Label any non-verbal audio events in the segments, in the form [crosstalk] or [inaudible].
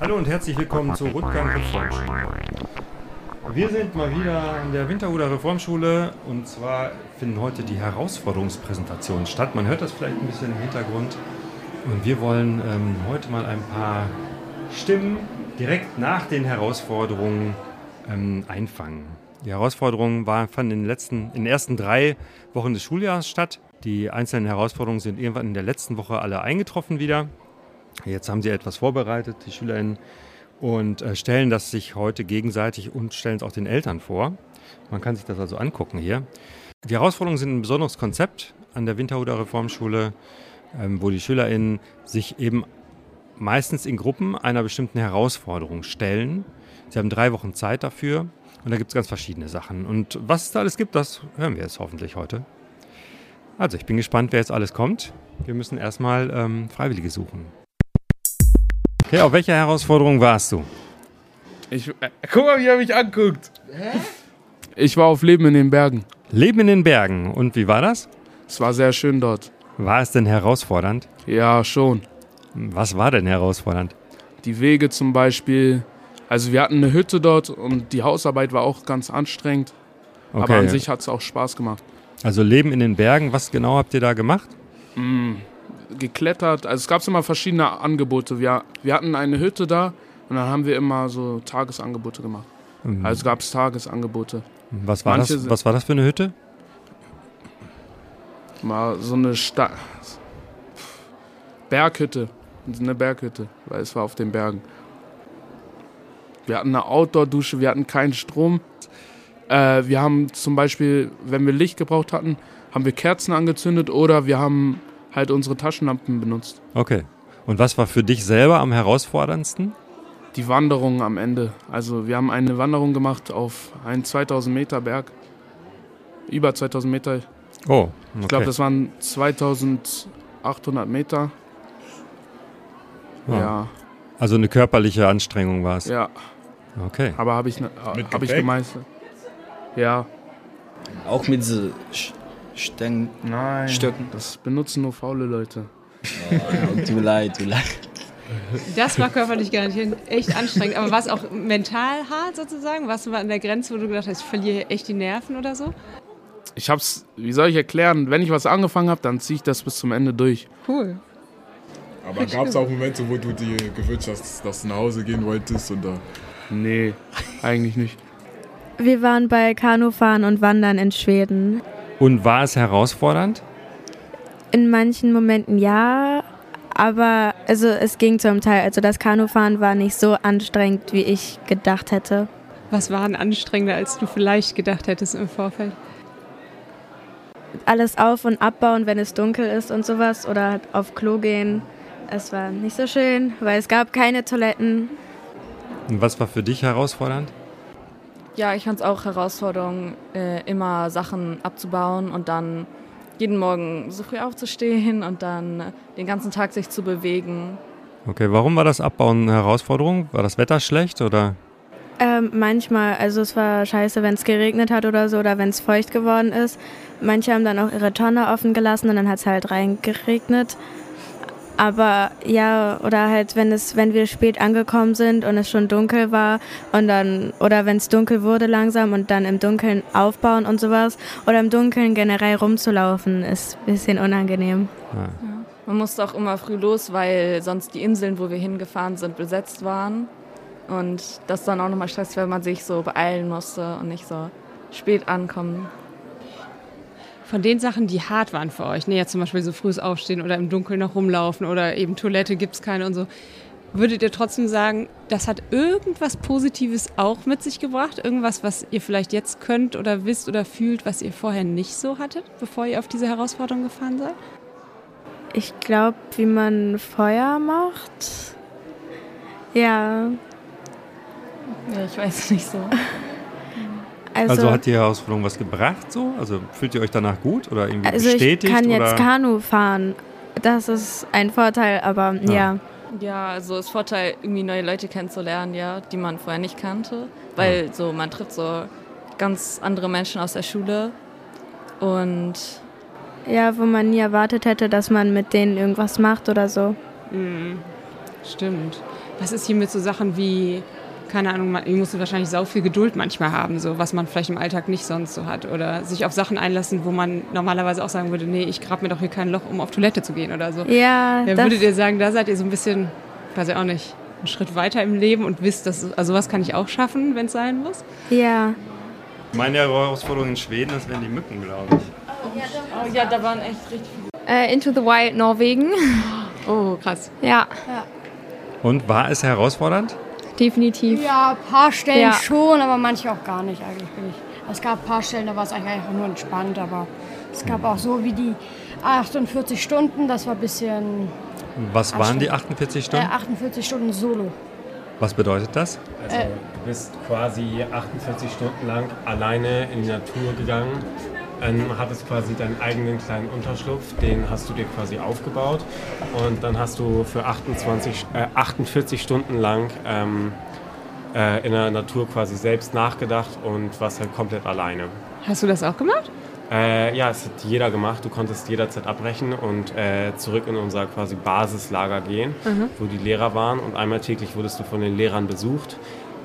Hallo und herzlich willkommen zur Rundgang Reformschule. Wir sind mal wieder an der Winterhuder Reformschule und zwar finden heute die Herausforderungspräsentationen statt. Man hört das vielleicht ein bisschen im Hintergrund. Und wir wollen ähm, heute mal ein paar Stimmen direkt nach den Herausforderungen ähm, einfangen. Die Herausforderungen waren, fanden in den, letzten, in den ersten drei Wochen des Schuljahres statt. Die einzelnen Herausforderungen sind irgendwann in der letzten Woche alle eingetroffen wieder. Jetzt haben sie etwas vorbereitet, die SchülerInnen, und äh, stellen das sich heute gegenseitig und stellen es auch den Eltern vor. Man kann sich das also angucken hier. Die Herausforderungen sind ein besonderes Konzept an der Winterhuder Reformschule, ähm, wo die SchülerInnen sich eben meistens in Gruppen einer bestimmten Herausforderung stellen. Sie haben drei Wochen Zeit dafür und da gibt es ganz verschiedene Sachen. Und was es da alles gibt, das hören wir jetzt hoffentlich heute. Also ich bin gespannt, wer jetzt alles kommt. Wir müssen erstmal ähm, Freiwillige suchen. Okay, auf welcher Herausforderung warst du? Ich, äh, guck mal, wie er mich anguckt. Hä? Ich war auf Leben in den Bergen. Leben in den Bergen. Und wie war das? Es war sehr schön dort. War es denn herausfordernd? Ja, schon. Was war denn herausfordernd? Die Wege zum Beispiel. Also wir hatten eine Hütte dort und die Hausarbeit war auch ganz anstrengend. Okay. Aber an sich hat es auch Spaß gemacht. Also Leben in den Bergen, was genau habt ihr da gemacht? Mm, geklettert. Also es gab immer verschiedene Angebote. Wir, wir hatten eine Hütte da und dann haben wir immer so Tagesangebote gemacht. Mhm. Also gab es Tagesangebote. Was war, das, was war das für eine Hütte? Mal so eine Sta Berghütte. Eine Berghütte, weil es war auf den Bergen. Wir hatten eine Outdoor-Dusche, wir hatten keinen Strom. Äh, wir haben zum Beispiel, wenn wir Licht gebraucht hatten, haben wir Kerzen angezündet oder wir haben halt unsere Taschenlampen benutzt. Okay. Und was war für dich selber am herausforderndsten? Die Wanderung am Ende. Also wir haben eine Wanderung gemacht auf einen 2000 Meter Berg. Über 2000 Meter. Oh, okay. Ich glaube, das waren 2800 Meter. Oh. Ja. Also eine körperliche Anstrengung war es. Ja. Okay. Aber habe ich, ne, hab ich gemeistert. Ja. Auch mit so Stäng Nein, Stöcken. Das benutzen nur faule Leute. Oh, tut leid, tut leid. Das war körperlich garantiert echt anstrengend. Aber war es auch mental hart sozusagen? Warst du mal an der Grenze, wo du gedacht hast, ich verliere echt die Nerven oder so? Ich hab's, wie soll ich erklären, wenn ich was angefangen habe, dann ziehe ich das bis zum Ende durch. Cool. Aber gab es auch Momente, wo du dir gewünscht hast, dass du nach Hause gehen wolltest? Oder? Nee, eigentlich nicht. Wir waren bei Kanufahren und Wandern in Schweden. Und war es herausfordernd? In manchen Momenten ja, aber also es ging zum Teil. Also das Kanufahren war nicht so anstrengend, wie ich gedacht hätte. Was war denn anstrengender, als du vielleicht gedacht hättest im Vorfeld? Alles auf- und abbauen, wenn es dunkel ist und sowas oder auf Klo gehen. Es war nicht so schön, weil es gab keine Toiletten. Und was war für dich herausfordernd? Ja, ich fand es auch Herausforderung, äh, immer Sachen abzubauen und dann jeden Morgen so früh aufzustehen und dann den ganzen Tag sich zu bewegen. Okay, warum war das Abbauen eine Herausforderung? War das Wetter schlecht oder? Ähm, manchmal, also es war scheiße, wenn es geregnet hat oder so oder wenn es feucht geworden ist. Manche haben dann auch ihre Tonne offen gelassen und dann hat es halt reingeregnet. Aber ja, oder halt, wenn es, wenn wir spät angekommen sind und es schon dunkel war und dann, oder wenn es dunkel wurde langsam und dann im Dunkeln aufbauen und sowas, oder im Dunkeln generell rumzulaufen, ist ein bisschen unangenehm. Ja. Man musste auch immer früh los, weil sonst die Inseln, wo wir hingefahren sind, besetzt waren. Und das dann auch nochmal stressig, weil man sich so beeilen musste und nicht so spät ankommen von den Sachen, die hart waren für euch, ne, jetzt zum Beispiel so frühes Aufstehen oder im Dunkeln noch rumlaufen oder eben Toilette gibt es keine und so, würdet ihr trotzdem sagen, das hat irgendwas Positives auch mit sich gebracht? Irgendwas, was ihr vielleicht jetzt könnt oder wisst oder fühlt, was ihr vorher nicht so hattet, bevor ihr auf diese Herausforderung gefahren seid? Ich glaube, wie man Feuer macht. Ja. Ja, ich weiß nicht so. [laughs] Also, also, hat die Herausforderung was gebracht so? Also fühlt ihr euch danach gut oder irgendwie also bestätigt? Ich kann oder? jetzt Kanu fahren. Das ist ein Vorteil, aber ja. ja. Ja, also ist Vorteil, irgendwie neue Leute kennenzulernen, ja, die man vorher nicht kannte. Weil ja. so man trifft so ganz andere Menschen aus der Schule und ja, wo man nie erwartet hätte, dass man mit denen irgendwas macht oder so. Mhm. Stimmt. Was ist hier mit so Sachen wie, keine Ahnung, man- ihr musstet wahrscheinlich sau viel Geduld manchmal haben, so was man vielleicht im Alltag nicht sonst so hat. Oder sich auf Sachen einlassen, wo man normalerweise auch sagen würde, nee, ich grab mir doch hier kein Loch, um auf Toilette zu gehen oder so. Ja, Ja, das, würdet ihr sagen, da seid ihr so ein bisschen, weiß ich auch nicht, einen Schritt weiter im Leben und wisst, dass also was kann ich auch schaffen, wenn es sein muss? ja. Meine Herausforderung in Schweden, das wären die Mücken, glaube ich. Oh ja, da waren echt richtig Äh, Into the Wild Norwegen. Oh, krass. Ja, Und war es herausfordernd? Definitiv. Ja, ein paar Stellen Ja. schon, aber manche auch gar nicht eigentlich. Bin ich. Es gab ein paar Stellen, da war es eigentlich einfach nur entspannt, aber es gab auch so wie die 48 Stunden, das war ein bisschen Was waren die 48 äh, Stunden? 48 Stunden Solo. Was bedeutet das? Also du bist quasi 48 Stunden lang alleine in die Natur gegangen, ähm, hattest quasi deinen eigenen kleinen Unterschlupf, den hast du dir quasi aufgebaut und dann hast du für 28, äh, 48 Stunden lang ähm, äh, in der Natur quasi selbst nachgedacht und warst halt komplett alleine. Hast du das auch gemacht? Äh, ja, es hat jeder gemacht. Du konntest jederzeit abbrechen und äh, zurück in unser quasi Basislager gehen, wo die Lehrer waren. Und einmal täglich wurdest du von den Lehrern besucht.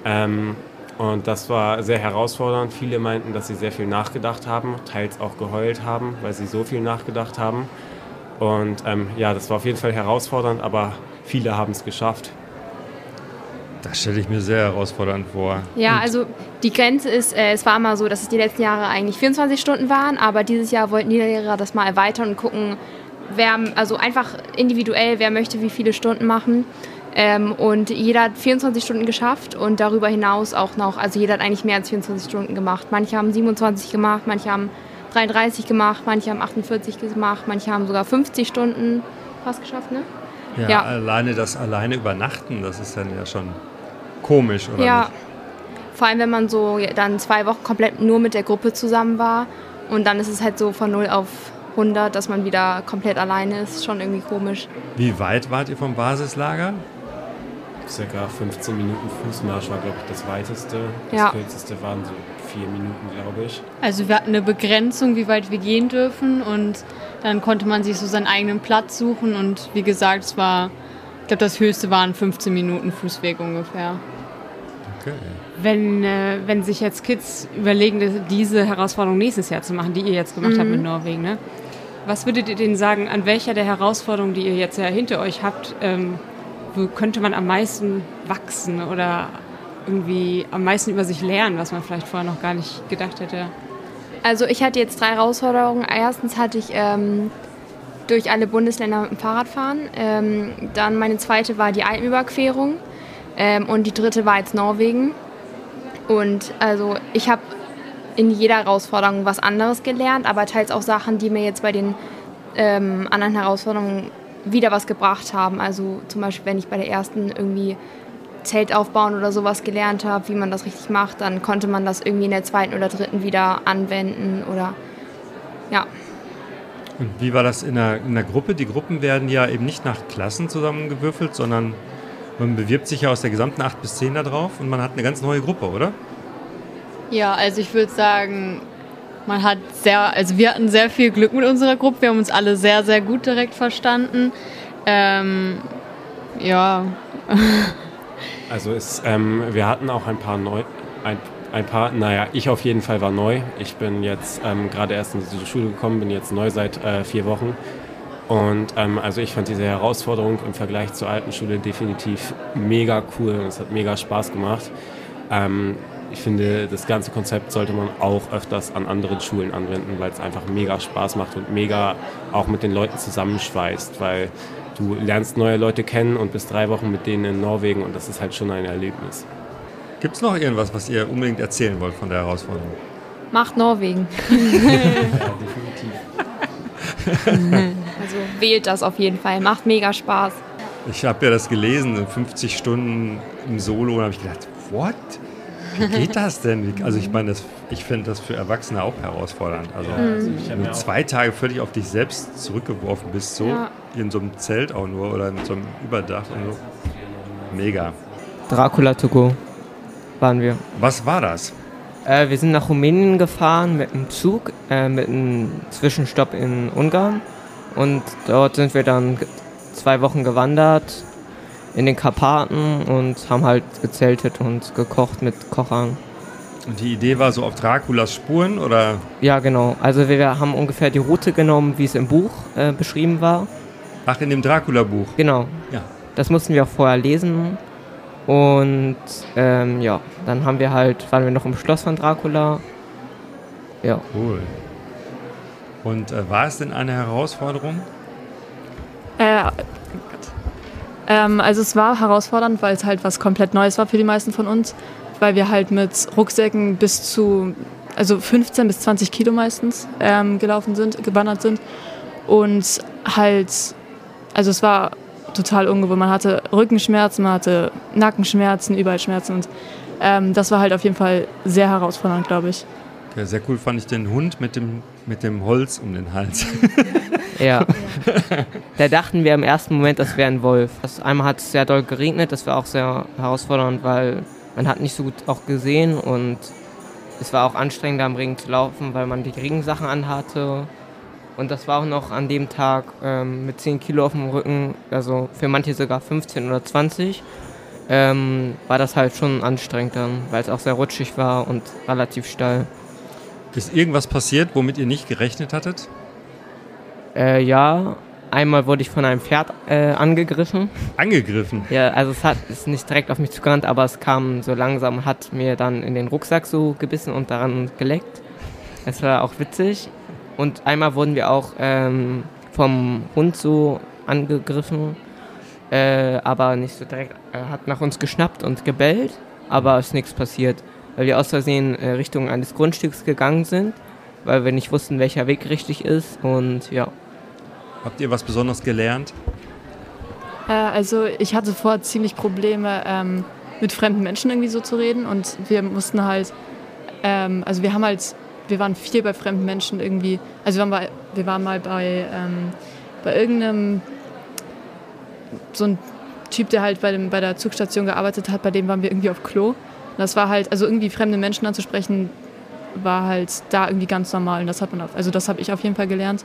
Ähm, und das war sehr herausfordernd. Viele meinten, dass sie sehr viel nachgedacht haben, teils auch geheult haben, weil sie so viel nachgedacht haben. Und ähm, ja, das war auf jeden Fall herausfordernd, aber viele haben es geschafft. Das stelle ich mir sehr herausfordernd vor. Ja, also die Grenze ist, äh, es war immer so, dass es die letzten Jahre eigentlich 24 Stunden waren, aber dieses Jahr wollten die Lehrer das mal erweitern und gucken, wer, also einfach individuell, wer möchte wie viele Stunden machen. Ähm, und jeder hat 24 Stunden geschafft und darüber hinaus auch noch, also jeder hat eigentlich mehr als 24 Stunden gemacht. Manche haben 27 gemacht, manche haben 33 gemacht, manche haben 48 gemacht, manche haben sogar 50 Stunden fast geschafft, ne? Ja, Ja. alleine das alleine übernachten, das ist dann ja schon komisch, oder ja. nicht? Vor allem, wenn man so dann zwei Wochen komplett nur mit der Gruppe zusammen war und dann ist es halt so von 0 auf 100, dass man wieder komplett alleine ist, schon irgendwie komisch. Wie weit wart ihr vom Basislager? Circa 15 Minuten Fußmarsch war, glaube ich, das weiteste. Das Ja. kürzeste waren so vier Minuten, glaube ich. Also wir hatten eine Begrenzung, wie weit wir gehen dürfen und dann konnte man sich so seinen eigenen Platz suchen und wie gesagt, es war, ich glaube das höchste waren 15 Minuten Fußweg ungefähr. Okay. Wenn, äh, wenn sich jetzt Kids überlegen, diese Herausforderung nächstes Jahr zu machen, die ihr jetzt gemacht habt mit Norwegen, ne? was würdet ihr denen sagen, an welcher der Herausforderungen, die ihr jetzt ja hinter euch habt, ähm, wo könnte man am meisten wachsen oder irgendwie am meisten über sich lernen, was man vielleicht vorher noch gar nicht gedacht hätte? Also ich hatte jetzt drei Herausforderungen. Erstens hatte ich ähm, durch alle Bundesländer mit dem Fahrrad fahren. Ähm, dann meine zweite war die Alpenüberquerung ähm, und die dritte war jetzt Norwegen. Und also ich habe in jeder Herausforderung was anderes gelernt, aber teils auch Sachen, die mir jetzt bei den ähm, anderen Herausforderungen wieder was gebracht haben. Also zum Beispiel, wenn ich bei der ersten irgendwie Zelt aufbauen oder sowas gelernt habe, wie man das richtig macht, dann konnte man das irgendwie in der zweiten oder dritten wieder anwenden oder ja. Und wie war das in der, in der Gruppe? Die Gruppen werden ja eben nicht nach Klassen zusammengewürfelt, sondern man bewirbt sich ja aus der gesamten 8 bis 10 da drauf und man hat eine ganz neue Gruppe, oder? Ja, also ich würde sagen, man hat sehr, also wir hatten sehr viel Glück mit unserer Gruppe. Wir haben uns alle sehr, sehr gut direkt verstanden. Ähm, ja, [laughs] Also es, ähm, wir hatten auch ein paar neu, ein, ein paar, naja, ich auf jeden Fall war neu. Ich bin jetzt ähm, gerade erst in diese Schule gekommen, bin jetzt neu seit äh, vier Wochen. Und ähm, also ich fand diese Herausforderung im Vergleich zur alten Schule definitiv mega cool und es hat mega Spaß gemacht. Ähm, ich finde, das ganze Konzept sollte man auch öfters an anderen Schulen anwenden, weil es einfach mega Spaß macht und mega auch mit den Leuten zusammenschweißt, weil du lernst neue Leute kennen und bist drei Wochen mit denen in Norwegen und das ist halt schon ein Erlebnis. Gibt es noch irgendwas, was ihr unbedingt erzählen wollt von der Herausforderung? Macht Norwegen. [laughs] Ja, definitiv. Also wählt das auf jeden Fall. Macht mega Spaß. Ich habe ja das gelesen, 50 Stunden im Solo, und habe ich gedacht, what? Wie geht das denn? Also ich meine, das, ich finde das für Erwachsene auch herausfordernd. Also ich hab wenn mir du auch- zwei Tage völlig auf dich selbst zurückgeworfen bist, so Ja. in so einem Zelt auch nur oder in so einem Überdach und so. Mega. Dracula to go waren wir. Was war das? Äh, wir sind nach Rumänien gefahren mit einem Zug, äh, mit einem Zwischenstopp in Ungarn. Und dort sind wir dann zwei Wochen gewandert in den Karpaten und haben halt gezeltet und gekocht mit Kochern. Und die Idee war so auf Draculas Spuren oder? Ja, genau. Also wir haben ungefähr die Route genommen, wie es im Buch äh, beschrieben war. Ach, in dem Dracula-Buch. Genau. Ja. Das mussten wir auch vorher lesen. Und ähm, ja, dann haben wir halt, waren wir noch im Schloss von Dracula. Ja. Cool. Und äh, war es denn eine Herausforderung? Äh. Ähm, also es war herausfordernd, weil es halt was komplett Neues war für die meisten von uns, weil wir halt mit Rucksäcken bis zu, also 15 bis 20 Kilo meistens ähm, gelaufen sind, gewandert sind und halt, also es war total ungewohnt. Man hatte Rückenschmerzen, man hatte Nackenschmerzen, überall Schmerzen und ähm, das war halt auf jeden Fall sehr herausfordernd, glaube ich. Okay, sehr cool fand ich den Hund mit dem, mit dem Holz um den Hals. [laughs] Ja. [laughs] da dachten wir im ersten Moment, das wäre ein Wolf. Das, einmal hat es sehr doll geregnet, das war auch sehr herausfordernd, weil man hat nicht so gut auch gesehen und es war auch anstrengend, da im Regen zu laufen, weil man die Regensachen anhatte. Und das war auch noch an dem Tag ähm, mit 10 Kilo auf dem Rücken, also für manche sogar 15 oder 20, ähm, war das halt schon anstrengend dann, weil es auch sehr rutschig war und relativ steil. Ist irgendwas passiert, womit ihr nicht gerechnet hattet? Äh, ja, einmal wurde ich von einem Pferd äh, angegriffen. Angegriffen? Ja, also es hat ist nicht direkt auf mich zugerannt, aber es kam so langsam und hat mir dann in den Rucksack so gebissen und daran geleckt. Es war auch witzig. Und einmal wurden wir auch ähm, vom Hund so angegriffen, äh, aber nicht so direkt. Er hat nach uns geschnappt und gebellt, aber ist nichts passiert, weil wir aus Versehen äh, Richtung eines Grundstücks gegangen sind, weil wir nicht wussten, welcher Weg richtig ist und ja. Habt ihr was Besonderes gelernt? Äh, also ich hatte vorher ziemlich Probleme, ähm, mit fremden Menschen irgendwie so zu reden und wir mussten halt, ähm, also wir haben halt, wir waren viel bei fremden Menschen irgendwie, also wir waren, bei, wir waren mal bei, ähm, bei irgendeinem, so ein Typ, der halt bei, dem, bei der Zugstation gearbeitet hat, bei dem waren wir irgendwie auf Klo. Und das war halt, also irgendwie fremde Menschen anzusprechen, war halt da irgendwie ganz normal und das hat man, auf, also das habe ich auf jeden Fall gelernt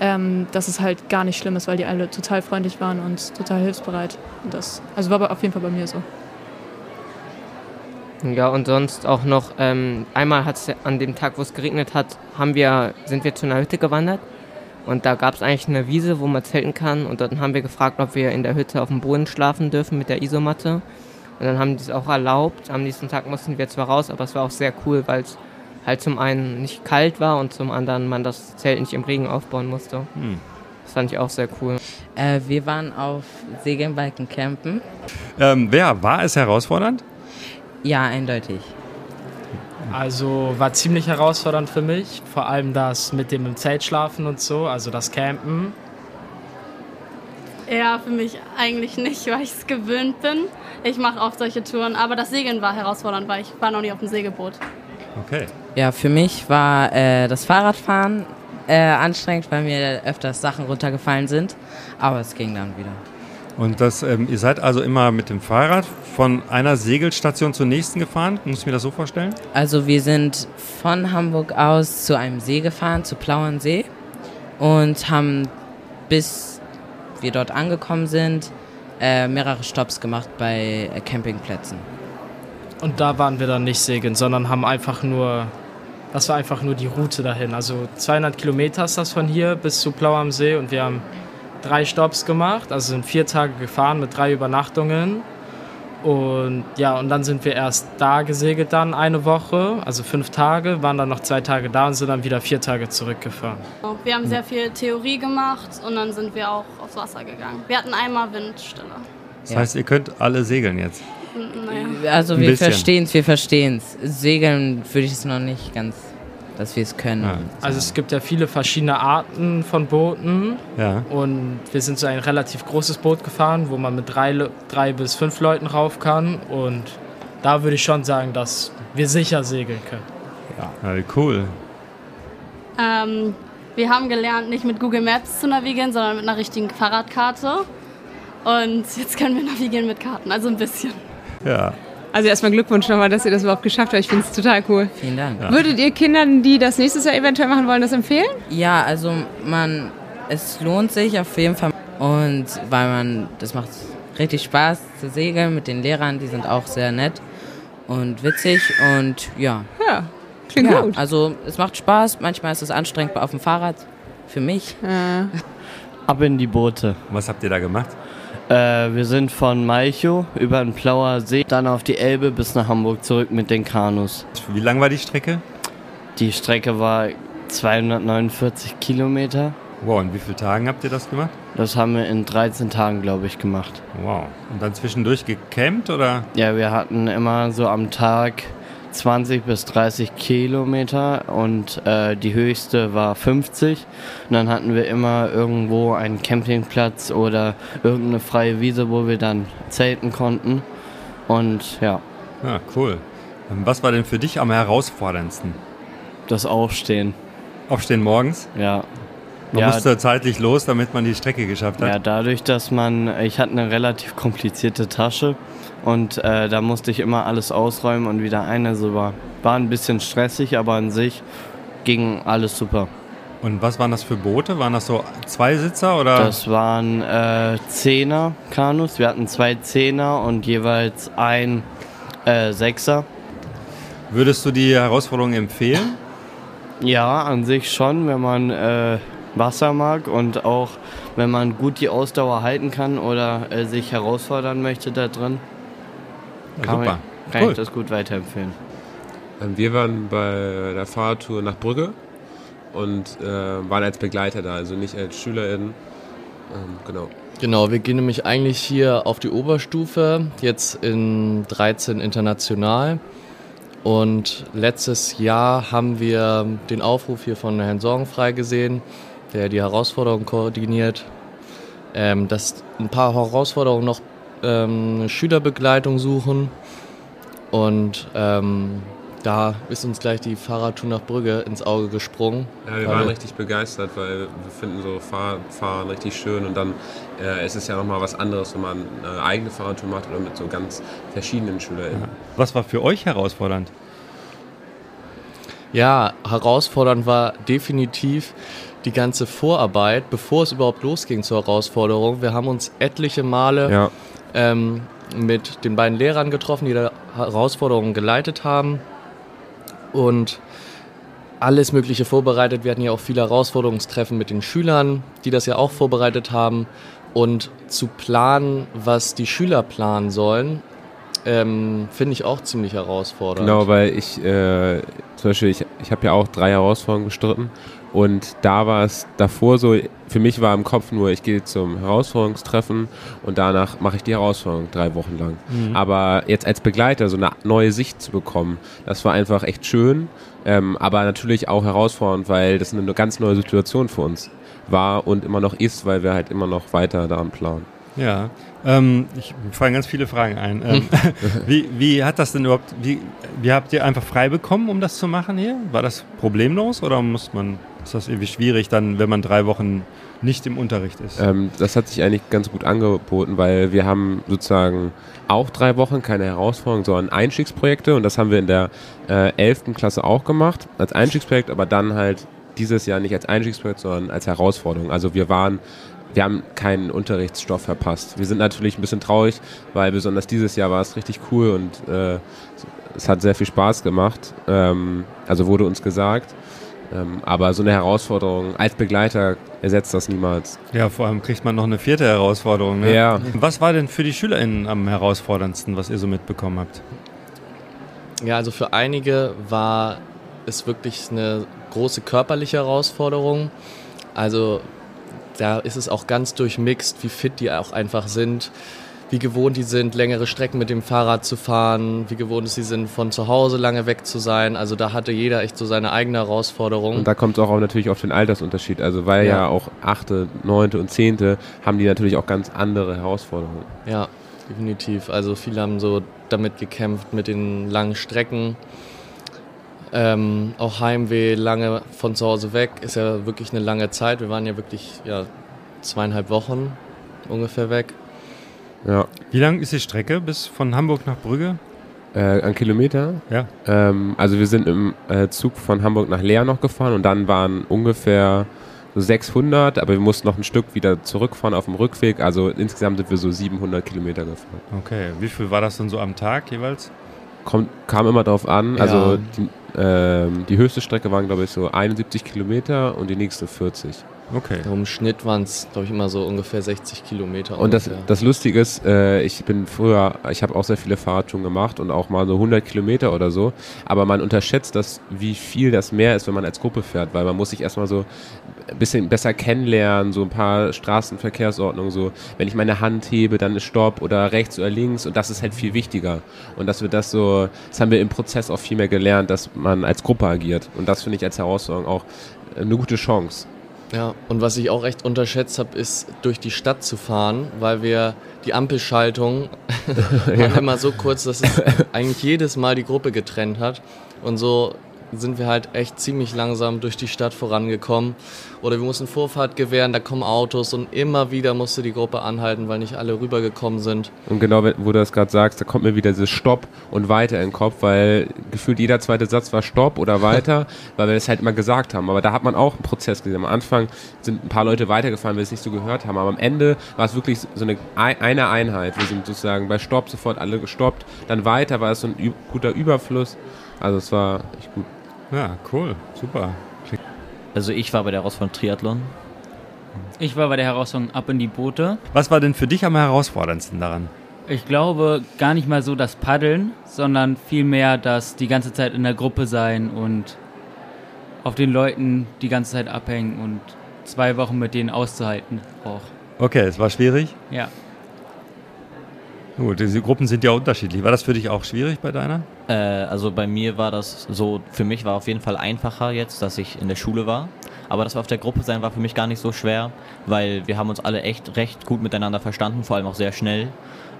ähm, dass es halt gar nicht schlimm ist, weil die alle total freundlich waren und total hilfsbereit. Und das, also war auf jeden Fall bei mir so. Ja, und sonst auch noch, ähm, einmal hat's an dem Tag, wo es geregnet hat, haben wir, sind wir zu einer Hütte gewandert. Und da gab es eigentlich eine Wiese, wo man zelten kann. Und dann haben wir gefragt, ob wir in der Hütte auf dem Boden schlafen dürfen mit der Isomatte. Und dann haben die es auch erlaubt. Am nächsten Tag mussten wir zwar raus, aber es war auch sehr cool, weil es halt zum einen nicht kalt war und zum anderen man das Zelt nicht im Regen aufbauen musste. Hm. Das fand ich auch sehr cool. Äh, wir waren auf Segelbalken campen. Ähm, wer war es herausfordernd? Ja, eindeutig. Also war ziemlich herausfordernd für mich, vor allem das mit dem im Zelt schlafen und so, also das Campen. Ja, für mich eigentlich nicht, weil ich es gewöhnt bin. Ich mache oft solche Touren, aber das Segeln war herausfordernd, weil ich war noch nie auf dem Segelboot. Okay. Ja, für mich war äh, das Fahrradfahren äh, anstrengend, weil mir öfters Sachen runtergefallen sind, aber es ging dann wieder. Und das, ähm, ihr seid also immer mit dem Fahrrad von einer Segelstation zur nächsten gefahren? Muss ich mir das so vorstellen? Also wir sind von Hamburg aus zu einem See gefahren, zu Plauernsee und haben bis wir dort angekommen sind, äh, mehrere Stops gemacht bei äh, Campingplätzen. Und da waren wir dann nicht segeln, sondern haben einfach nur, das war einfach nur die Route dahin. Also 200 Kilometer ist das von hier bis zu Plau am See und wir haben drei Stops gemacht, also sind vier Tage gefahren mit drei Übernachtungen. Und ja, und dann sind wir erst da gesegelt dann eine Woche, also fünf Tage, waren dann noch zwei Tage da und sind dann wieder vier Tage zurückgefahren. Wir haben sehr viel Theorie gemacht und dann sind wir auch aufs Wasser gegangen. Wir hatten einmal Windstille. Das heißt, ihr könnt alle segeln jetzt. Naja. Also Ein wir verstehen es, wir verstehen es. Segeln würde ich es noch nicht ganz, dass wir es können. Also es gibt ja viele verschiedene Arten von Booten. Ja. Und wir sind so ein relativ großes Boot gefahren, wo man mit drei, drei bis fünf Leuten rauf kann. Und da würde ich schon sagen, dass wir sicher segeln können. Ja, cool. Ähm, wir haben gelernt, nicht mit Google Maps zu navigieren, sondern mit einer richtigen Fahrradkarte. Und jetzt können wir [laughs] navigieren mit Karten, also ein bisschen. Ja. Also erstmal Glückwunsch nochmal, dass ihr das überhaupt geschafft habt. Ich finde es total cool. Vielen Dank. Würdet ihr Kindern, die das nächstes Jahr eventuell machen wollen, das empfehlen? Ja, also man, es lohnt sich auf jeden Fall. Und weil man, das macht richtig Spaß zu segeln mit den Lehrern, die sind auch sehr nett und witzig und ja. Ja, klingt ja, gut. Also es macht Spaß, manchmal ist es anstrengend auf dem Fahrrad, für mich. [laughs] Ab in die Boote. Was habt ihr da gemacht? Äh, wir sind von Malchow über den Plauer See, dann auf die Elbe bis nach Hamburg zurück mit den Kanus. Wie lang war die Strecke? Die Strecke war 249 Kilometer. Wow, in wie vielen Tagen habt ihr das gemacht? Das haben wir in 13 Tagen, glaube ich, gemacht. Wow. Und dann zwischendurch gecampt oder? Ja, wir hatten immer so am Tag 20 bis 30 Kilometer und äh, die höchste war 50. Und dann hatten wir immer irgendwo einen Campingplatz oder irgendeine freie Wiese, wo wir dann zelten konnten. Und ja. Ja, cool. Ähm, Was war denn für dich am herausforderndsten? Das Aufstehen. Aufstehen morgens? Ja. Man Ja. musste zeitlich los, damit man die Strecke geschafft hat. Ja, dadurch, dass man, ich hatte eine relativ komplizierte Tasche und äh, da musste ich immer alles ausräumen und wieder ein. Also war, war ein bisschen stressig, aber an sich ging alles super. Und was waren das für Boote? Waren das so Zweisitzer oder? Das waren äh, Zehner Kanus. Wir hatten zwei Zehner und jeweils ein äh, Sechser. Würdest du die Herausforderung empfehlen? Ja, an sich schon, wenn man äh, Wasser mag und auch wenn man gut die Ausdauer halten kann oder äh, sich herausfordern möchte da drin. Ja, Kann, super. ich, kann Cool. ich das gut weiterempfehlen. Ähm, Wir waren bei der Fahrradtour nach Brügge und äh, waren als Begleiter da, also nicht als SchülerInnen. Ähm, genau. Genau, wir gehen nämlich eigentlich hier auf die Oberstufe, jetzt in 13 international. Und letztes Jahr haben wir den Aufruf hier von Herrn Sorgenfrei gesehen, der die Herausforderung koordiniert, ähm, dass ein paar Herausforderungen noch ähm, Schülerbegleitung suchen. Und ähm, da ist uns gleich die Fahrradtour nach Brügge ins Auge gesprungen. Ja, wir waren richtig begeistert, weil wir finden so Fahrradfahren richtig schön und dann äh, es ist ja nochmal was anderes, wenn man eine eigene Fahrradtour macht oder mit so ganz verschiedenen SchülerInnen. Was war für euch herausfordernd? Ja, herausfordernd war definitiv die ganze Vorarbeit, bevor es überhaupt losging zur Herausforderung. Wir haben uns etliche Male Ja. Ähm, mit den beiden Lehrern getroffen, die die Herausforderungen geleitet haben und alles Mögliche vorbereitet. Wir hatten ja auch viele Herausforderungstreffen mit den Schülern, die das ja auch vorbereitet haben. Und zu planen, was die Schüler planen sollen, ähm, finde ich auch ziemlich herausfordernd. Genau, weil ich äh, zum Beispiel, ich, ich habe ja auch drei Herausforderungen bestritten und da war es davor so, für mich war im Kopf nur, ich gehe zum Herausforderungstreffen und danach mache ich die Herausforderung drei Wochen lang. Mhm. Aber jetzt als Begleiter so eine neue Sicht zu bekommen, das war einfach echt schön, ähm, aber natürlich auch herausfordernd, weil das eine ganz neue Situation für uns war und immer noch ist, weil wir halt immer noch weiter daran planen. Ja, ähm, ich fallen ganz viele Fragen ein. Ähm, [laughs] wie, wie hat das denn überhaupt, wie, wie habt ihr einfach frei bekommen, um das zu machen hier? War das problemlos oder muss man, ist das irgendwie schwierig dann, wenn man drei Wochen nicht im Unterricht ist? Ähm, das hat sich eigentlich ganz gut angeboten, weil wir haben sozusagen auch drei Wochen keine Herausforderung, sondern Einstiegsprojekte und das haben wir in der äh, 11. Klasse auch gemacht als Einstiegsprojekt, aber dann halt dieses Jahr nicht als Einstiegsprojekt, sondern als Herausforderung. Also wir waren, wir haben keinen Unterrichtsstoff verpasst. Wir sind natürlich ein bisschen traurig, weil besonders dieses Jahr war es richtig cool und äh, es hat sehr viel Spaß gemacht. Ähm, also wurde uns gesagt. Ähm, aber so eine Herausforderung als Begleiter ersetzt das niemals. Ja, vor allem kriegt man noch eine vierte Herausforderung. Ne? Ja. Was war denn für die SchülerInnen am herausforderndsten, was ihr so mitbekommen habt? Ja, also für einige war es wirklich eine große körperliche Herausforderung. Also da ist es auch ganz durchmixt, wie fit die auch einfach sind, wie gewohnt die sind, längere Strecken mit dem Fahrrad zu fahren, wie gewohnt sie sind, von zu Hause lange weg zu sein. Also da hatte jeder echt so seine eigene Herausforderung. Und da kommt es auch natürlich auf den Altersunterschied. Also weil ja, Ja. auch achte, neunte und zehnte haben die natürlich auch ganz andere Herausforderungen. Ja, definitiv. Also viele haben so damit gekämpft mit den langen Strecken. Ähm, auch Heimweh, lange von zu Hause weg, ist ja wirklich eine lange Zeit. Wir waren ja wirklich ja, zweieinhalb Wochen ungefähr weg. Ja. Wie lang ist die Strecke bis von Hamburg nach Brügge? Äh, an Kilometer? Ja. Ähm, also wir sind im äh, Zug von Hamburg nach Leer noch gefahren und dann waren ungefähr so 600, aber wir mussten noch ein Stück wieder zurückfahren auf dem Rückweg. Also insgesamt sind wir so 700 Kilometer gefahren. Okay, wie viel war das denn so am Tag jeweils? Kommt, kam immer drauf an. Ja. Also die, ähm, die höchste Strecke waren, glaube ich, so 71 Kilometer und die nächste 40. Okay. Im Schnitt waren es, glaube ich, immer so ungefähr 60 Kilometer. Und das, das Lustige ist, äh, ich bin früher, ich habe auch sehr viele Fahrradtouren gemacht und auch mal so 100 Kilometer oder so. Aber man unterschätzt das, wie viel das mehr ist, wenn man als Gruppe fährt, weil man muss sich erstmal so ein bisschen besser kennenlernen, so ein paar Straßenverkehrsordnungen, so wenn ich meine Hand hebe, dann ist Stopp oder rechts oder links und das ist halt viel wichtiger. Und dass wir das so, das haben wir im Prozess auch viel mehr gelernt, dass man als Gruppe agiert. Und das finde ich als Herausforderung auch eine gute Chance. Ja, und was ich auch echt unterschätzt habe, ist durch die Stadt zu fahren, weil wir die Ampelschaltung [laughs] waren immer so kurz, dass es [laughs] eigentlich jedes Mal die Gruppe getrennt hat. Und so sind wir halt echt ziemlich langsam durch die Stadt vorangekommen. Oder wir mussten Vorfahrt gewähren, da kommen Autos und immer wieder musste die Gruppe anhalten, weil nicht alle rübergekommen sind. Und genau, wo du das gerade sagst, da kommt mir wieder dieses Stopp und weiter in den Kopf, weil gefühlt jeder zweite Satz war Stopp oder weiter, [laughs] weil wir das halt immer gesagt haben. Aber da hat man auch einen Prozess gesehen. Am Anfang sind ein paar Leute weitergefahren, weil wir es nicht so gehört haben. Aber am Ende war es wirklich so eine, Ei- eine Einheit. Wir sind sozusagen bei Stopp sofort alle gestoppt. Dann weiter war es so ein guter Überfluss. Also es war echt gut. Ja, cool. Super. Also ich war bei der Herausforderung Triathlon. Ich war bei der Herausforderung ab in die Boote. Was war denn für dich am herausforderndsten daran? Ich glaube gar nicht mal so das Paddeln, sondern vielmehr das die ganze Zeit in der Gruppe sein und auf den Leuten die ganze Zeit abhängen und zwei Wochen mit denen auszuhalten auch. Okay, es war schwierig. Ja. Gut, diese Gruppen sind ja unterschiedlich. War das für dich auch schwierig bei deiner? Äh, also bei mir war das so, für mich war auf jeden Fall einfacher jetzt, dass ich in der Schule war. Aber das auf der Gruppe sein war für mich gar nicht so schwer, weil wir haben uns alle echt recht gut miteinander verstanden, vor allem auch sehr schnell.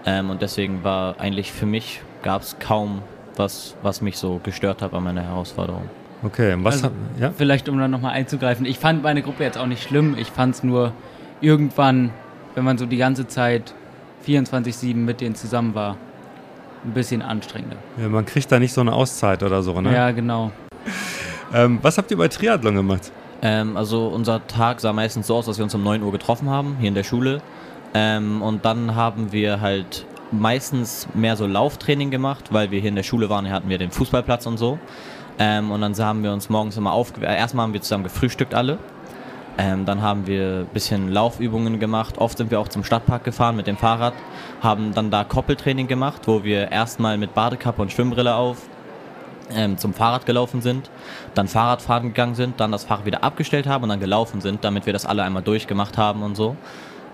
Ähm, und deswegen war eigentlich für mich, gab es kaum was, was mich so gestört hat an meiner Herausforderung. Okay, und was also, hat- ja? Vielleicht um dann nochmal einzugreifen. Ich fand meine Gruppe jetzt auch nicht schlimm. Ich fand es nur irgendwann, wenn man so die ganze Zeit 24-7 mit denen zusammen war, ein bisschen anstrengender. Ja, man kriegt da nicht so eine Auszeit oder so, ne? Ja, genau. Ähm, was habt ihr bei Triathlon gemacht? Ähm, also unser Tag sah meistens so aus, dass wir uns um 9 Uhr getroffen haben, hier in der Schule. Ähm, und dann haben wir halt meistens mehr so Lauftraining gemacht, weil wir hier in der Schule waren, hier hatten wir den Fußballplatz und so. Ähm, und dann haben wir uns morgens immer aufgewärmt. Erstmal haben wir zusammen gefrühstückt alle. Ähm, dann haben wir ein bisschen Laufübungen gemacht. Oft sind wir auch zum Stadtpark gefahren mit dem Fahrrad, haben dann da Koppeltraining gemacht, wo wir erstmal mit Badekappe und Schwimmbrille auf ähm, zum Fahrrad gelaufen sind, dann Fahrradfahren gegangen sind, dann das Fahrrad wieder abgestellt haben und dann gelaufen sind, damit wir das alle einmal durchgemacht haben und so.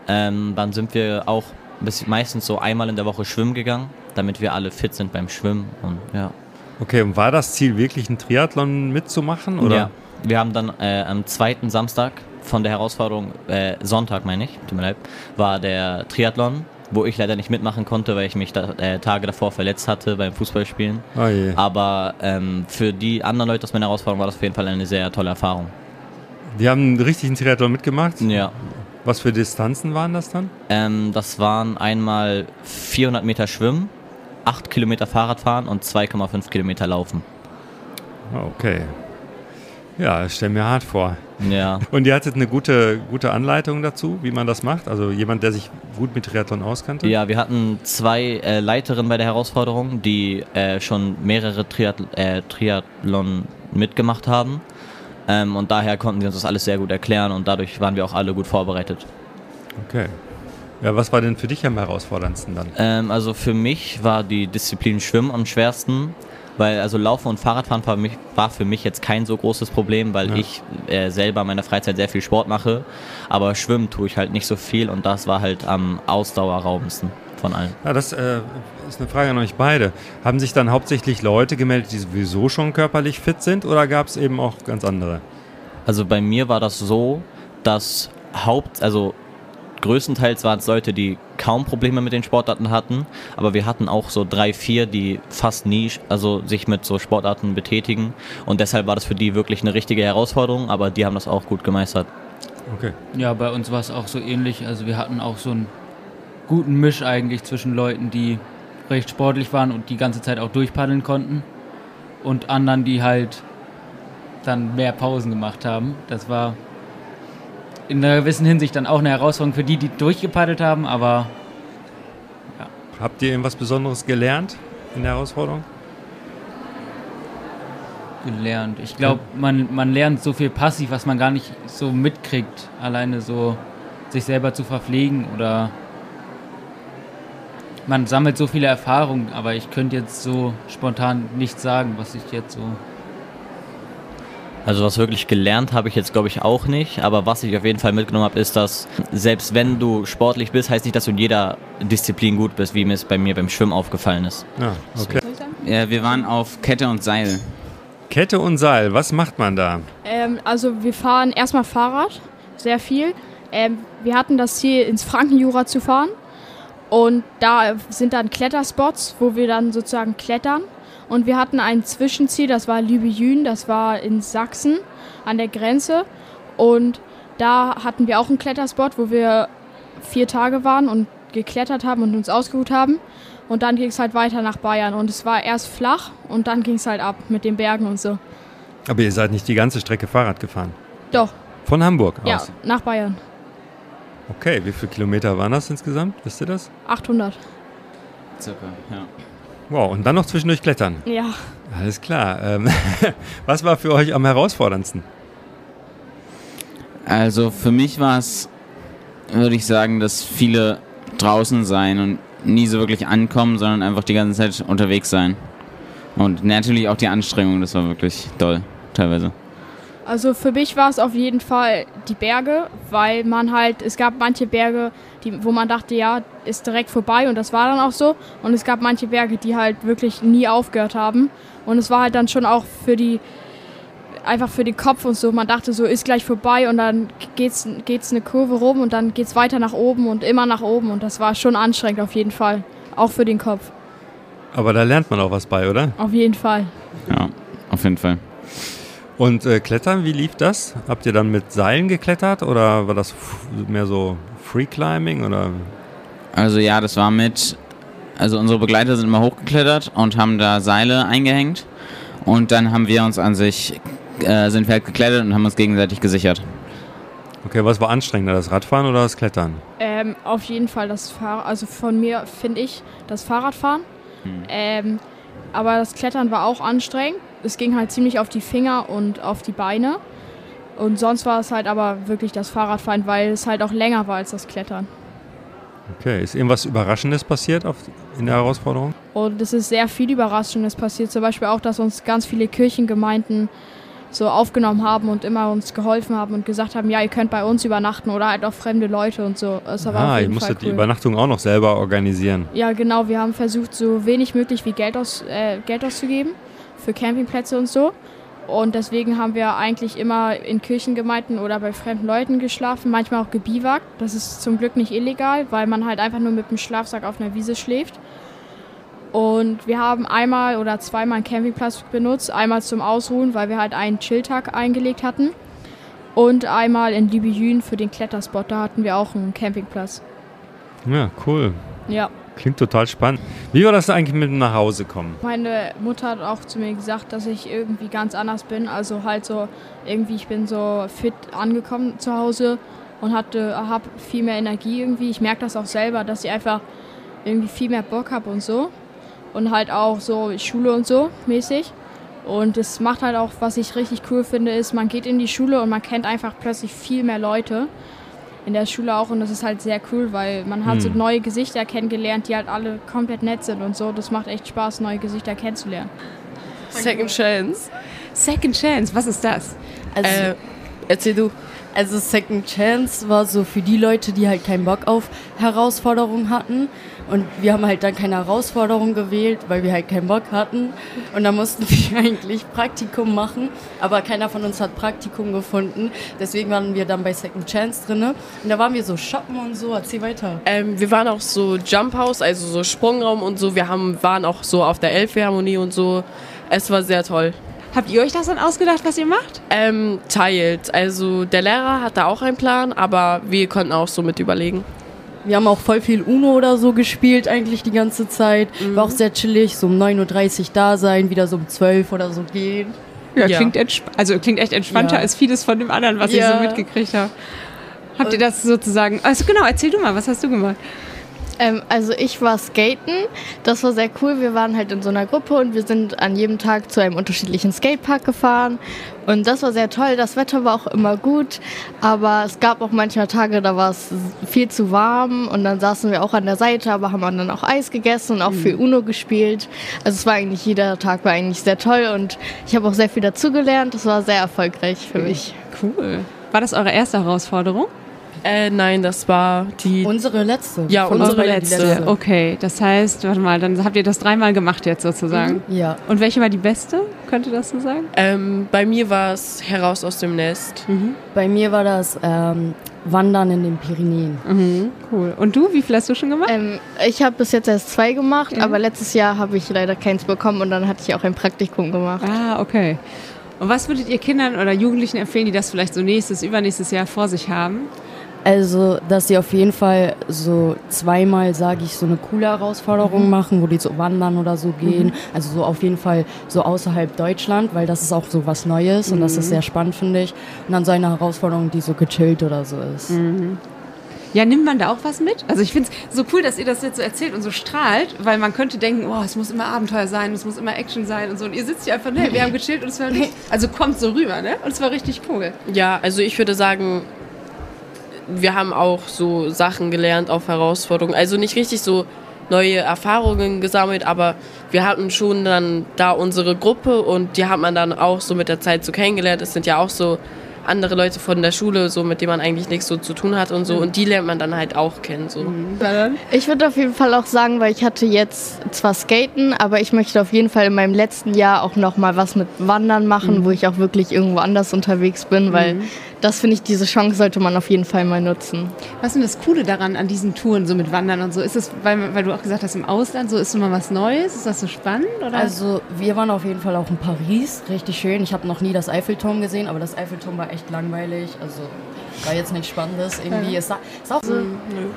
Ähm, dann sind wir auch bis meistens so einmal in der Woche schwimmen gegangen, damit wir alle fit sind beim Schwimmen und ja. Okay, und war das Ziel wirklich einen Triathlon mitzumachen? Oder? Ja, wir haben dann äh, am zweiten Samstag von der Herausforderung, äh, Sonntag meine ich, tut mir leid, war der Triathlon, wo ich leider nicht mitmachen konnte, weil ich mich da, äh, Tage davor verletzt hatte beim Fußballspielen. Oh je. Aber ähm, für die anderen Leute aus meiner Herausforderung war das auf jeden Fall eine sehr tolle Erfahrung. Die haben einen richtigen Triathlon mitgemacht? Ja. Was für Distanzen waren das dann? Ähm, das waren einmal 400 Meter Schwimmen, 8 Kilometer Fahrradfahren und 2,5 Kilometer Laufen. Ah, Okay. Ja, das stell mir hart vor. Ja. Und ihr hattet eine gute, gute Anleitung dazu, wie man das macht? Also jemand, der sich gut mit Triathlon auskannte? Ja, wir hatten zwei äh, Leiterinnen bei der Herausforderung, die äh, schon mehrere Triathl äh, Triathlon mitgemacht haben. Ähm, und daher konnten sie uns das alles sehr gut erklären und dadurch waren wir auch alle gut vorbereitet. Okay. Ja, was war denn für dich am herausforderndsten dann? Ähm, also für mich war die Disziplin Schwimmen am schwersten, weil also Laufen und Fahrradfahren war, mich, war für mich jetzt kein so großes Problem, weil Ja. ich äh, selber in meiner Freizeit sehr viel Sport mache, aber Schwimmen tue ich halt nicht so viel und das war halt am ausdauerraubendsten von allen. Ja, das äh, ist eine Frage an euch beide. Haben sich dann hauptsächlich Leute gemeldet, die sowieso schon körperlich fit sind oder gab es eben auch ganz andere? Also bei mir war das so, dass Haupt, also größtenteils waren es Leute, die kaum Probleme mit den Sportarten hatten, aber wir hatten auch so drei, vier, die fast nie, also sich mit so Sportarten betätigen und deshalb war das für die wirklich eine richtige Herausforderung, aber die haben das auch gut gemeistert. Okay. Ja, bei uns war es auch so ähnlich. Also wir hatten auch so einen guten Misch eigentlich zwischen Leuten, die recht sportlich waren und die ganze Zeit auch durchpaddeln konnten. Und anderen, die halt dann mehr Pausen gemacht haben. Das war in einer gewissen Hinsicht dann auch eine Herausforderung für die, die durchgepaddelt haben, aber Habt ihr irgendwas Besonderes gelernt in der Herausforderung? gelernt. Ich glaube, man, man lernt so viel passiv, was man gar nicht so mitkriegt. Alleine so sich selber zu verpflegen oder man sammelt so viele Erfahrungen, aber ich könnte jetzt so spontan nicht sagen, was ich jetzt so. Also was wirklich gelernt habe ich jetzt glaube ich auch nicht, aber was ich auf jeden Fall mitgenommen habe, ist, dass selbst wenn du sportlich bist, heißt nicht, dass du in jeder Disziplin gut bist, wie mir es bei mir beim Schwimmen aufgefallen ist. Ja, okay. Ja, wir waren auf Kette und Seil. Kette und Seil, was macht man da? Ähm, also wir fahren erstmal Fahrrad, sehr viel. Ähm, wir hatten das Ziel, ins Frankenjura zu fahren. Und da sind dann Kletterspots, wo wir dann sozusagen klettern. Und wir hatten ein Zwischenziel, das war Lübejün, das war in Sachsen an der Grenze. Und da hatten wir auch einen Kletterspot, wo wir vier Tage waren und geklettert haben und uns ausgeruht haben. Und dann ging es halt weiter nach Bayern. Und es war erst flach und dann ging es halt ab mit den Bergen und so. Aber ihr seid nicht die ganze Strecke Fahrrad gefahren. Doch, Von Hamburg ja, aus. nach Bayern. Okay, wie viele Kilometer waren das insgesamt? Wisst ihr das? 800. Circa, ja. Wow, und dann noch zwischendurch klettern. Ja. Alles klar. Ähm, [laughs] was war für euch am herausforderndsten? Also für mich war es, würde ich sagen, dass viele draußen sein und nie so wirklich ankommen, sondern einfach die ganze Zeit unterwegs sein. Und natürlich auch die Anstrengung, das war wirklich toll, teilweise. Also für mich war es auf jeden Fall die Berge, weil man halt, es gab manche Berge, die, wo man dachte, ja, ist direkt vorbei und das war dann auch so. Und es gab manche Berge, die halt wirklich nie aufgehört haben. Und es war halt dann schon auch für die, einfach für den Kopf und so. Man dachte so, ist gleich vorbei und dann geht's, geht's eine Kurve rum und dann geht's weiter nach oben und immer nach oben. Und das war schon anstrengend auf jeden Fall. Auch für den Kopf. Aber da lernt man auch was bei, oder? Auf jeden Fall. Ja, auf jeden Fall. Und äh, Klettern, wie lief das? Habt ihr dann mit Seilen geklettert oder war das mehr so Free Climbing oder? Also ja, das war mit, also unsere Begleiter sind immer hochgeklettert und haben da Seile eingehängt. Und dann haben wir uns an sich, äh, sind wir halt geklettert und haben uns gegenseitig gesichert. Okay, was war anstrengender, das Radfahren oder das Klettern? Ähm, auf jeden Fall das Fahrrad, also von mir finde ich das Fahrradfahren. Ähm, aber das Klettern war auch anstrengend. Es ging halt ziemlich auf die Finger und auf die Beine. Und sonst war es halt aber wirklich das Fahrradfahren, weil es halt auch länger war als das Klettern. Okay, ist irgendwas Überraschendes passiert auf, in der Herausforderung? Und es ist sehr viel Überraschendes passiert. Zum Beispiel auch, dass uns ganz viele Kirchengemeinden so aufgenommen haben und immer uns geholfen haben und gesagt haben, ja, ihr könnt bei uns übernachten oder halt auch fremde Leute und so. Das ah, ihr musstet die cool. Übernachtung auch noch selber organisieren. Ja, genau. Wir haben versucht, so wenig möglich wie Geld, aus, äh, Geld auszugeben für Campingplätze und so. Und deswegen haben wir eigentlich immer in Kirchengemeinden oder bei fremden Leuten geschlafen, manchmal auch gebiwakt. Das ist zum Glück nicht illegal, weil man halt einfach nur mit dem Schlafsack auf einer Wiese schläft. Und wir haben einmal oder zweimal einen Campingplatz benutzt. Einmal zum Ausruhen, weil wir halt einen Chilltag eingelegt hatten. Und einmal in Libyen für den Kletterspot. Da hatten wir auch einen Campingplatz. Ja, cool. Ja. Klingt total spannend. Wie war das eigentlich mit dem Nachhausekommen? Meine Mutter hat auch zu mir gesagt, dass ich irgendwie ganz anders bin. Also halt so, irgendwie, ich bin so fit angekommen zu Hause und hatte, habe viel mehr Energie irgendwie. Ich merke das auch selber, dass ich einfach irgendwie viel mehr Bock habe und so. Und halt auch so Schule und so mäßig. Und es macht halt auch, was ich richtig cool finde, ist, man geht in die Schule und man kennt einfach plötzlich viel mehr Leute in der Schule auch und das ist halt sehr cool, weil man hat so Hm. neue Gesichter kennengelernt, die halt alle komplett nett sind und so. Das macht echt Spaß, neue Gesichter kennenzulernen. Second Chance. Second Chance, was ist das? Also, äh, erzähl du. Also Second Chance war so für die Leute, die halt keinen Bock auf Herausforderungen hatten. Und wir haben halt dann keine Herausforderung gewählt, weil wir halt keinen Bock hatten. Und dann mussten [laughs] wir eigentlich Praktikum machen. Aber keiner von uns hat Praktikum gefunden. Deswegen waren wir dann bei Second Chance drinne. Und da waren wir so shoppen und so. Erzähl weiter. Ähm, wir waren auch so Jump House, also so Sprungraum und so. Wir haben, waren auch so auf der Elbphilharmonie und so. Es war sehr toll. Habt ihr euch das dann ausgedacht, was ihr macht? Ähm, teilt. Also der Lehrer hatte auch einen Plan, aber wir konnten auch so mit überlegen. Wir haben auch voll viel Uno oder so gespielt eigentlich die ganze Zeit. War auch sehr chillig, so um 9.30 Uhr da sein, wieder so um 12 oder so gehen. Ja, klingt entsp also klingt echt entspannter Ja. als vieles von dem anderen, was ich Ja. so mitgekriegt habe. Habt ihr das sozusagen? Also genau, erzähl du mal, was hast du gemacht? Ähm, also ich war skaten, das war sehr cool. Wir waren halt in so einer Gruppe und wir sind an jedem Tag zu einem unterschiedlichen Skatepark gefahren. Und das war sehr toll. Das Wetter war auch immer gut, aber es gab auch manchmal Tage, da war es viel zu warm und dann saßen wir auch an der Seite, aber haben dann auch Eis gegessen und auch viel Uno gespielt. Also es war eigentlich jeder Tag war eigentlich sehr toll und ich habe auch sehr viel dazugelernt. Das war sehr erfolgreich für mich. Cool. War das eure erste Herausforderung? Äh, nein, das war die. Unsere letzte. Ja, Von unsere letzte. letzte. Okay, das heißt, warte mal, dann habt ihr das dreimal gemacht jetzt sozusagen. Mhm. Ja. Und welche war die beste? Könnt ihr das so sagen? Ähm, bei mir war es heraus aus dem Nest. Bei mir war das ähm, Wandern in den Pyrenäen. Mhm, cool. Und du, wie viel hast du schon gemacht? Ähm, ich habe bis jetzt erst zwei gemacht, aber letztes Jahr habe ich leider keins bekommen und dann hatte ich auch ein Praktikum gemacht. Ah, okay. Und was würdet ihr Kindern oder Jugendlichen empfehlen, die das vielleicht so nächstes, übernächstes Jahr vor sich haben? Also, dass sie auf jeden Fall so zweimal, sage ich, so eine coole Herausforderung Mhm. machen, wo die so wandern oder so gehen. Mhm. Also so auf jeden Fall so außerhalb Deutschland, weil das ist auch so was Neues und das Mhm. ist sehr spannend, finde ich. Und dann so eine Herausforderung, die so gechillt oder so ist. Mhm. Ja, nimmt man da auch was mit? Also ich finde es so cool, dass ihr das jetzt so erzählt und so strahlt, weil man könnte denken, oh, es muss immer Abenteuer sein, es muss immer Action sein und so. Und ihr sitzt hier einfach, ne, wir haben gechillt und es war [laughs] richtig, also kommt so rüber, ne? Und es war richtig cool. Ja, also ich würde sagen, wir haben auch so Sachen gelernt auf Herausforderungen. Also nicht richtig so neue Erfahrungen gesammelt, aber wir hatten schon dann da unsere Gruppe und die hat man dann auch so mit der Zeit so kennengelernt. Es sind ja auch so andere Leute von der Schule, so mit denen man eigentlich nichts so zu tun hat und so. Und die lernt man dann halt auch kennen. So. Ich würde auf jeden Fall auch sagen, weil ich hatte jetzt zwar Skaten, aber ich möchte auf jeden Fall in meinem letzten Jahr auch noch mal was mit Wandern machen, Mhm. wo ich auch wirklich irgendwo anders unterwegs bin, weil Mhm. Das finde ich, diese Chance sollte man auf jeden Fall mal nutzen. Was ist denn das Coole daran, an diesen Touren, so mit Wandern und so? Ist es, weil, weil du auch gesagt hast, im Ausland, so ist mal was Neues? Ist das so spannend? Oder? Also wir waren auf jeden Fall auch in Paris, richtig schön. Ich habe noch nie das Eiffelturm gesehen, aber das Eiffelturm war echt langweilig. Also war jetzt nichts Spannendes irgendwie. Ja. Es sah- ist auch so.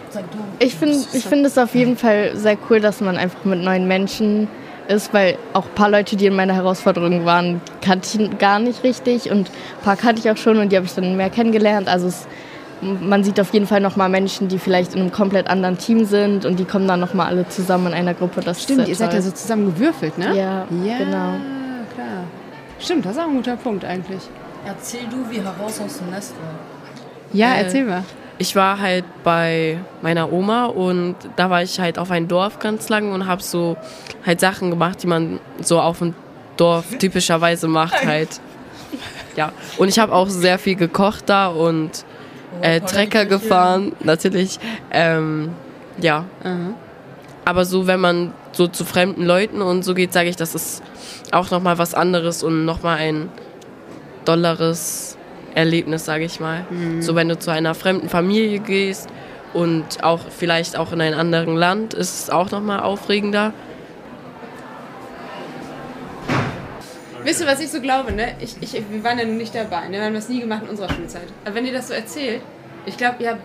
Sag du. Ich finde ich find es auf jeden Fall sehr cool, dass man einfach mit neuen Menschen ist, weil auch ein paar Leute, die in meiner Herausforderung waren, kannte ich gar nicht richtig und ein paar kannte ich auch schon und die habe ich dann mehr kennengelernt. Also es, man sieht auf jeden Fall nochmal Menschen, die vielleicht in einem komplett anderen Team sind und die kommen dann nochmal alle zusammen in einer Gruppe. Das Stimmt, ihr seid toll. ja so zusammen gewürfelt, ne? Ja, ja genau. klar. Stimmt, das ist auch ein guter Punkt eigentlich. Erzähl du, wie heraus aus dem Nest war. Ja, Äh, erzähl mal. Ich war halt bei meiner Oma und da war ich halt auf ein Dorf ganz lang und habe so halt Sachen gemacht, die man so auf dem Dorf typischerweise macht halt. Ja, und ich habe auch sehr viel gekocht da und äh, Trecker gefahren, natürlich. Ähm, ja. Aber so, wenn man so zu fremden Leuten und so geht, sage ich, das ist auch nochmal was anderes und nochmal ein dolleres Erlebnis, sage ich mal. So, wenn du zu einer fremden Familie gehst und auch vielleicht auch in ein anderes Land, ist es auch nochmal aufregender. Wisst ihr, was ich so glaube, ne? Ich, ich, wir waren ja nun nicht dabei, ne? Wir haben das nie gemacht in unserer Schulzeit. Aber wenn ihr das so erzählt, ich glaube, ihr habt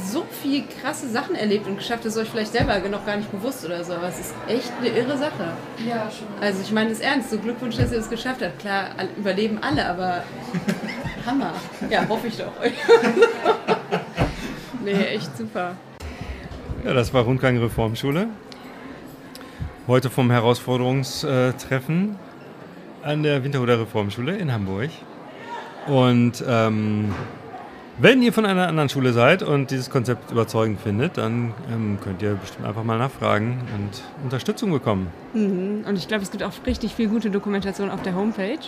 so viel krasse Sachen erlebt und geschafft, das euch vielleicht selber noch gar nicht bewusst oder so. Aber es ist echt eine irre Sache. Ja, schon. Also ich meine das ernst, so Glückwunsch, dass ihr das geschafft habt. Klar, überleben alle, aber [laughs] Hammer. Ja, hoffe ich doch. [laughs] nee, echt super. Ja, das war Rundgang Reformschule. Heute vom Herausforderungstreffen an der Winterhuder Reformschule in Hamburg. Und ähm, wenn ihr von einer anderen Schule seid und dieses Konzept überzeugend findet, dann ähm, könnt ihr bestimmt einfach mal nachfragen und Unterstützung bekommen. Mhm. Und ich glaube, es gibt auch richtig viel gute Dokumentation auf der Homepage.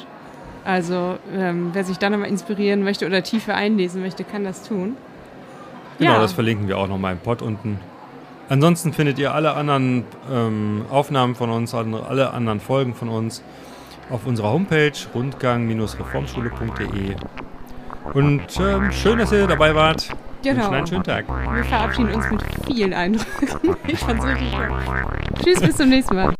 Also ähm, wer sich da nochmal inspirieren möchte oder tiefer einlesen möchte, kann das tun. Genau, Ja. das verlinken wir auch nochmal im Pod unten. Ansonsten findet ihr alle anderen ähm, Aufnahmen von uns, alle anderen Folgen von uns auf unserer Homepage rundgang-reformschule.de. Und ähm, schön, dass ihr dabei wart. Genau. Einen schönen Tag. Wir verabschieden uns mit vielen Eindrücken. [laughs] Ich fand's richtig toll. Tschüss, bis zum nächsten Mal.